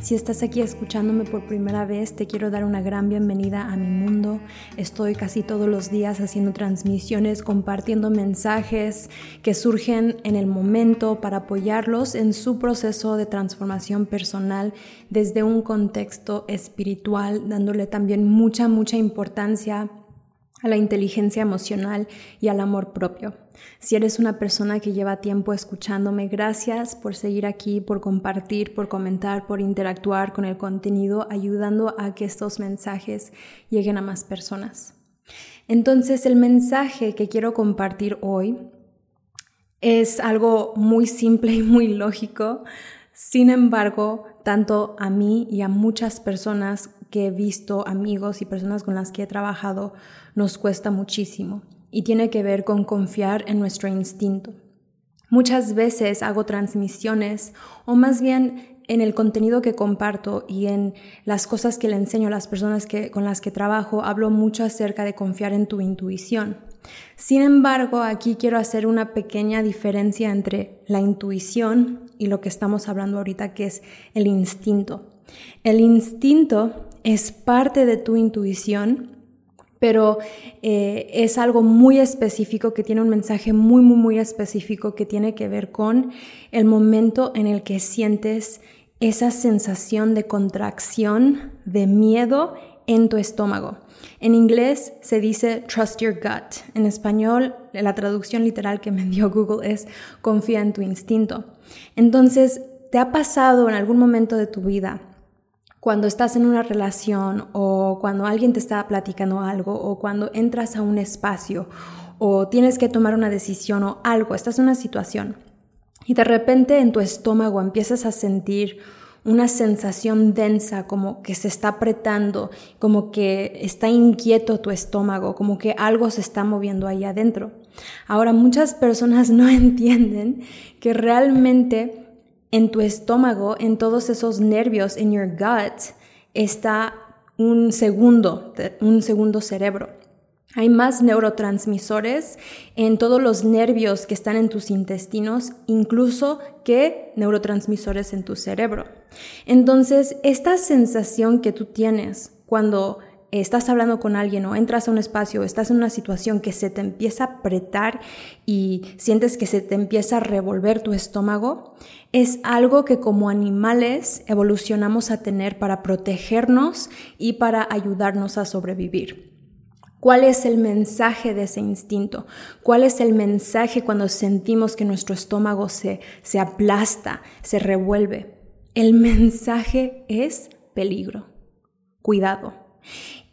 Si estás aquí escuchándome por primera vez, te quiero dar una gran bienvenida a mi mundo. Estoy casi todos los días haciendo transmisiones, compartiendo mensajes que surgen en el momento para apoyarlos en su proceso de transformación personal desde un contexto espiritual, dándole también mucha, mucha importancia a la inteligencia emocional y al amor propio. Si eres una persona que lleva tiempo escuchándome, gracias por seguir aquí, por compartir, por comentar, por interactuar con el contenido, ayudando a que estos mensajes lleguen a más personas. Entonces, el mensaje que quiero compartir hoy es algo muy simple y muy lógico. Sin embargo, tanto a mí y a muchas personas que he visto, amigos y personas con las que he trabajado, nos cuesta muchísimo y tiene que ver con confiar en nuestro instinto. Muchas veces hago transmisiones o más bien en el contenido que comparto y en las cosas que le enseño a las personas que, con las que trabajo, hablo mucho acerca de confiar en tu intuición. Sin embargo, aquí quiero hacer una pequeña diferencia entre la intuición y lo que estamos hablando ahorita, que es el instinto. El instinto es parte de tu intuición pero eh, es algo muy específico que tiene un mensaje muy, muy, muy específico que tiene que ver con el momento en el que sientes esa sensación de contracción, de miedo en tu estómago. En inglés se dice trust your gut. En español, la traducción literal que me dio Google es confía en tu instinto. Entonces, ¿te ha pasado en algún momento de tu vida cuando estás en una relación o cuando alguien te está platicando algo o cuando entras a un espacio o tienes que tomar una decisión o algo, estás en una situación y de repente en tu estómago empiezas a sentir una sensación densa, como que se está apretando, como que está inquieto tu estómago, como que algo se está moviendo ahí adentro. Ahora, muchas personas no entienden que realmente en tu estómago, en todos esos nervios, en your gut, está un segundo, un segundo cerebro. Hay más neurotransmisores en todos los nervios que están en tus intestinos, incluso que neurotransmisores en tu cerebro. Entonces, esta sensación que tú tienes cuando estás hablando con alguien o entras a un espacio, o estás en una situación que se te empieza a apretar y sientes que se te empieza a revolver tu estómago, es algo que como animales evolucionamos a tener para protegernos y para ayudarnos a sobrevivir. ¿Cuál es el mensaje de ese instinto? ¿Cuál es el mensaje cuando sentimos que nuestro estómago se, se aplasta, se revuelve? El mensaje es peligro. Cuidado.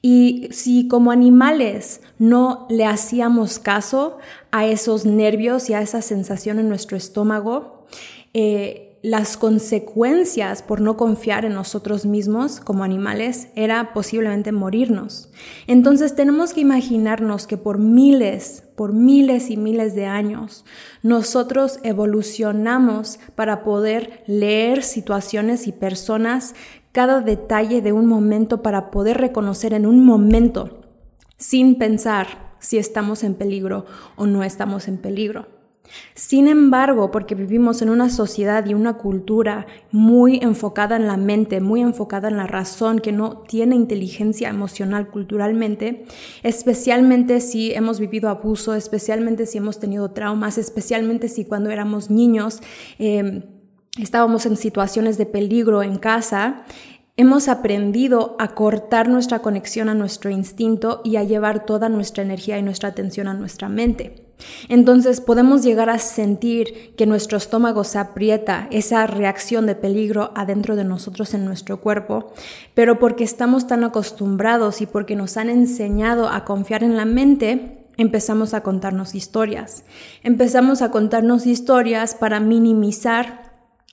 Y si como animales no le hacíamos caso a esos nervios y a esa sensación en nuestro estómago, eh, las consecuencias por no confiar en nosotros mismos como animales era posiblemente morirnos. Entonces tenemos que imaginarnos que por miles, por miles y miles de años, nosotros evolucionamos para poder leer situaciones y personas cada detalle de un momento para poder reconocer en un momento, sin pensar si estamos en peligro o no estamos en peligro. Sin embargo, porque vivimos en una sociedad y una cultura muy enfocada en la mente, muy enfocada en la razón, que no tiene inteligencia emocional culturalmente, especialmente si hemos vivido abuso, especialmente si hemos tenido traumas, especialmente si cuando éramos niños, eh, estábamos en situaciones de peligro en casa, hemos aprendido a cortar nuestra conexión a nuestro instinto y a llevar toda nuestra energía y nuestra atención a nuestra mente. Entonces podemos llegar a sentir que nuestro estómago se aprieta, esa reacción de peligro adentro de nosotros en nuestro cuerpo, pero porque estamos tan acostumbrados y porque nos han enseñado a confiar en la mente, empezamos a contarnos historias. Empezamos a contarnos historias para minimizar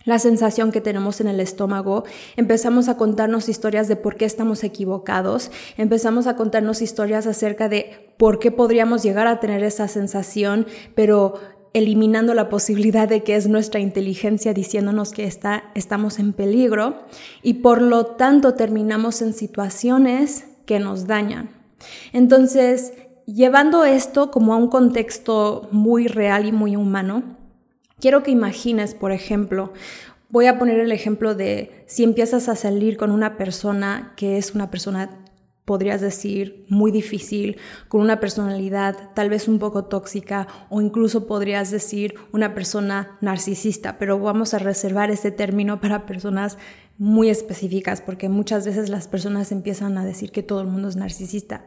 la sensación que tenemos en el estómago, empezamos a contarnos historias de por qué estamos equivocados, empezamos a contarnos historias acerca de por qué podríamos llegar a tener esa sensación, pero eliminando la posibilidad de que es nuestra inteligencia diciéndonos que está, estamos en peligro y por lo tanto terminamos en situaciones que nos dañan. Entonces, llevando esto como a un contexto muy real y muy humano, Quiero que imagines, por ejemplo, voy a poner el ejemplo de si empiezas a salir con una persona que es una persona podrías decir, muy difícil, con una personalidad tal vez un poco tóxica o incluso podrías decir una persona narcisista, pero vamos a reservar ese término para personas muy específicas porque muchas veces las personas empiezan a decir que todo el mundo es narcisista.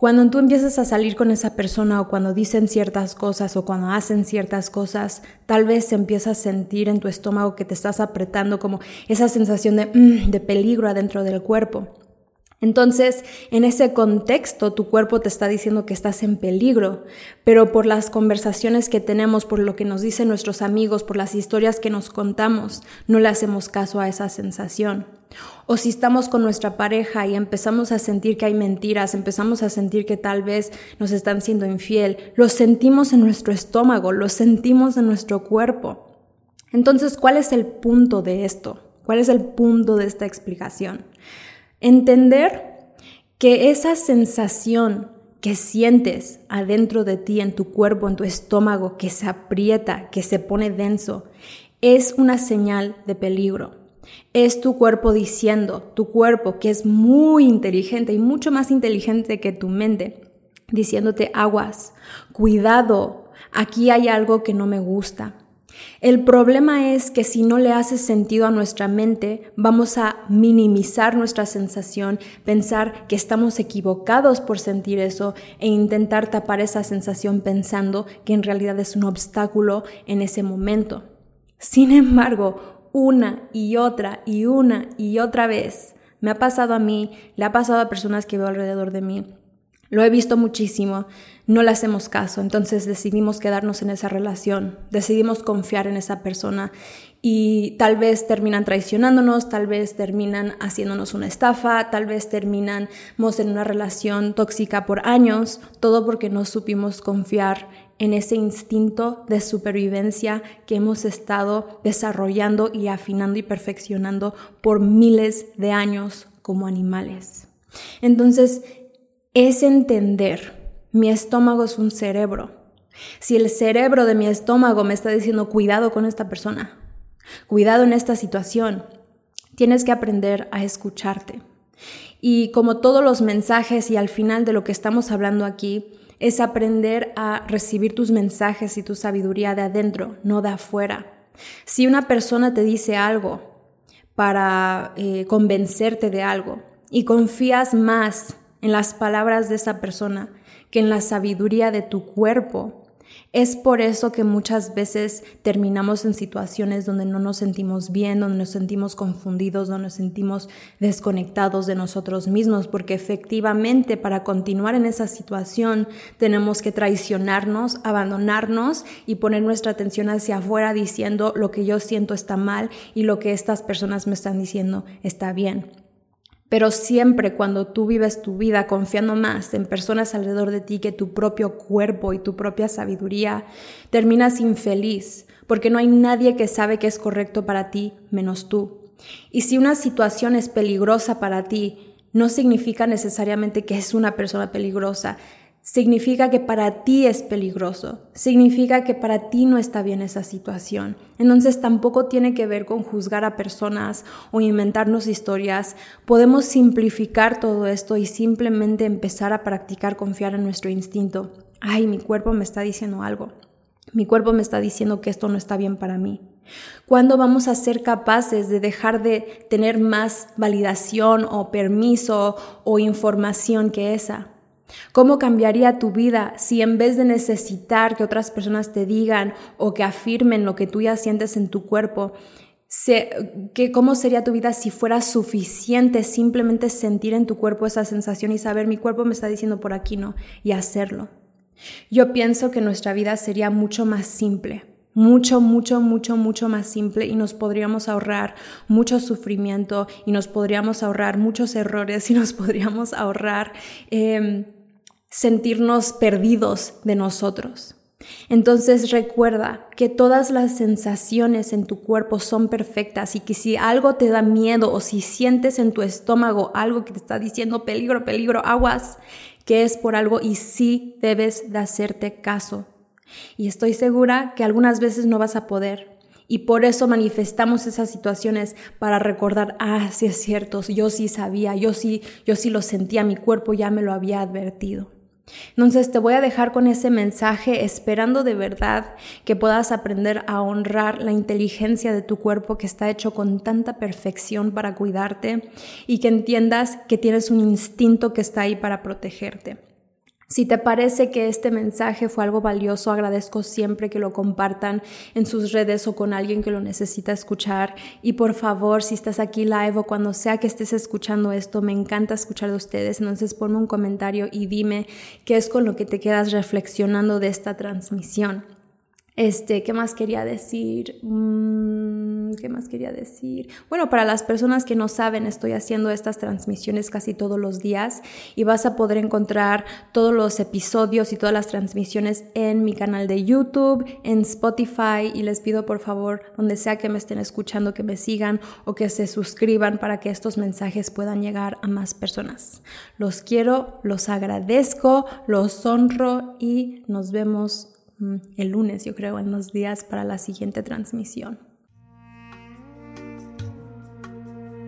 Cuando tú empiezas a salir con esa persona o cuando dicen ciertas cosas o cuando hacen ciertas cosas, tal vez empiezas a sentir en tu estómago que te estás apretando como esa sensación de, mm, de peligro adentro del cuerpo. Entonces, en ese contexto, tu cuerpo te está diciendo que estás en peligro, pero por las conversaciones que tenemos, por lo que nos dicen nuestros amigos, por las historias que nos contamos, no le hacemos caso a esa sensación. O si estamos con nuestra pareja y empezamos a sentir que hay mentiras, empezamos a sentir que tal vez nos están siendo infiel, lo sentimos en nuestro estómago, lo sentimos en nuestro cuerpo. Entonces, ¿cuál es el punto de esto? ¿Cuál es el punto de esta explicación? Entender que esa sensación que sientes adentro de ti, en tu cuerpo, en tu estómago, que se aprieta, que se pone denso, es una señal de peligro. Es tu cuerpo diciendo, tu cuerpo que es muy inteligente y mucho más inteligente que tu mente, diciéndote aguas, cuidado, aquí hay algo que no me gusta. El problema es que si no le hace sentido a nuestra mente, vamos a minimizar nuestra sensación, pensar que estamos equivocados por sentir eso e intentar tapar esa sensación pensando que en realidad es un obstáculo en ese momento. Sin embargo, una y otra y una y otra vez me ha pasado a mí, le ha pasado a personas que veo alrededor de mí, lo he visto muchísimo, no le hacemos caso, entonces decidimos quedarnos en esa relación, decidimos confiar en esa persona. Y tal vez terminan traicionándonos, tal vez terminan haciéndonos una estafa, tal vez terminamos en una relación tóxica por años, todo porque no supimos confiar en ese instinto de supervivencia que hemos estado desarrollando y afinando y perfeccionando por miles de años como animales. Entonces, es entender, mi estómago es un cerebro. Si el cerebro de mi estómago me está diciendo cuidado con esta persona, cuidado en esta situación, tienes que aprender a escucharte. Y como todos los mensajes y al final de lo que estamos hablando aquí, es aprender a recibir tus mensajes y tu sabiduría de adentro, no de afuera. Si una persona te dice algo para eh, convencerte de algo y confías más en las palabras de esa persona que en la sabiduría de tu cuerpo. Es por eso que muchas veces terminamos en situaciones donde no nos sentimos bien, donde nos sentimos confundidos, donde nos sentimos desconectados de nosotros mismos, porque efectivamente para continuar en esa situación tenemos que traicionarnos, abandonarnos y poner nuestra atención hacia afuera diciendo lo que yo siento está mal y lo que estas personas me están diciendo está bien. Pero siempre cuando tú vives tu vida confiando más en personas alrededor de ti que tu propio cuerpo y tu propia sabiduría, terminas infeliz porque no hay nadie que sabe que es correcto para ti menos tú. Y si una situación es peligrosa para ti, no significa necesariamente que es una persona peligrosa, significa que para ti es peligroso, significa que para ti no está bien esa situación. Entonces tampoco tiene que ver con juzgar a personas o inventarnos historias. Podemos simplificar todo esto y simplemente empezar a practicar confiar en nuestro instinto. Ay, mi cuerpo me está diciendo algo. Mi cuerpo me está diciendo que esto no está bien para mí. ¿Cuándo vamos a ser capaces de dejar de tener más validación o permiso o información que esa? ¿Cómo cambiaría tu vida si en vez de necesitar que otras personas te digan o que afirmen lo que tú ya sientes en tu cuerpo, que, ¿cómo sería tu vida si fuera suficiente simplemente sentir en tu cuerpo esa sensación y saber mi cuerpo me está diciendo por aquí no y hacerlo? Yo pienso que nuestra vida sería mucho más simple, mucho, mucho, mucho, mucho más simple y nos podríamos ahorrar mucho sufrimiento y nos podríamos ahorrar muchos errores y nos podríamos ahorrar em, sentirnos perdidos de nosotros. Entonces recuerda que todas las sensaciones en tu cuerpo son perfectas y que si algo te da miedo o si sientes en tu estómago algo que te está diciendo peligro, peligro, aguas, que es por algo y sí debes de hacerte caso. Y estoy segura que algunas veces no vas a poder. Y por eso manifestamos esas situaciones para recordar, ah, sí es cierto, yo sí sabía, yo sí, yo sí lo sentía, mi cuerpo ya me lo había advertido. Entonces te voy a dejar con ese mensaje esperando de verdad que puedas aprender a honrar la inteligencia de tu cuerpo que está hecho con tanta perfección para cuidarte y que entiendas que tienes un instinto que está ahí para protegerte. Si te parece que este mensaje fue algo valioso, agradezco siempre que lo compartan en sus redes o con alguien que lo necesita escuchar. Y por favor, si estás aquí live o cuando sea que estés escuchando esto, me encanta escuchar de ustedes. Entonces ponme un comentario y dime qué es con lo que te quedas reflexionando de esta transmisión. Este, ¿qué más quería decir? Mm, ¿Qué más quería decir? Bueno, para las personas que no saben, estoy haciendo estas transmisiones casi todos los días y vas a poder encontrar todos los episodios y todas las transmisiones en mi canal de YouTube, en Spotify y les pido por favor, donde sea que me estén escuchando, que me sigan o que se suscriban para que estos mensajes puedan llegar a más personas. Los quiero, los agradezco, los honro y nos vemos Mm, el lunes, yo creo, en unos días para la siguiente transmisión.